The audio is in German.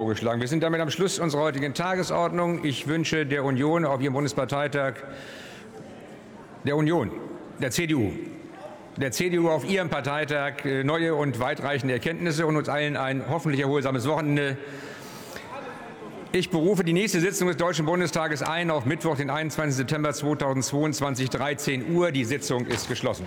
vorgeschlagen. Wir sind damit am Schluss unserer heutigen Tagesordnung. Ich wünsche der Union auf ihrem Bundesparteitag der Union, der CDU, der CDU auf ihrem Parteitag äh, neue und weitreichende Erkenntnisse und uns allen ein hoffentlich erholsames Wochenende. Ich berufe die nächste Sitzung des Deutschen Bundestages ein auf Mittwoch, den 21. September 2022, 13 Uhr. Die Sitzung ist geschlossen.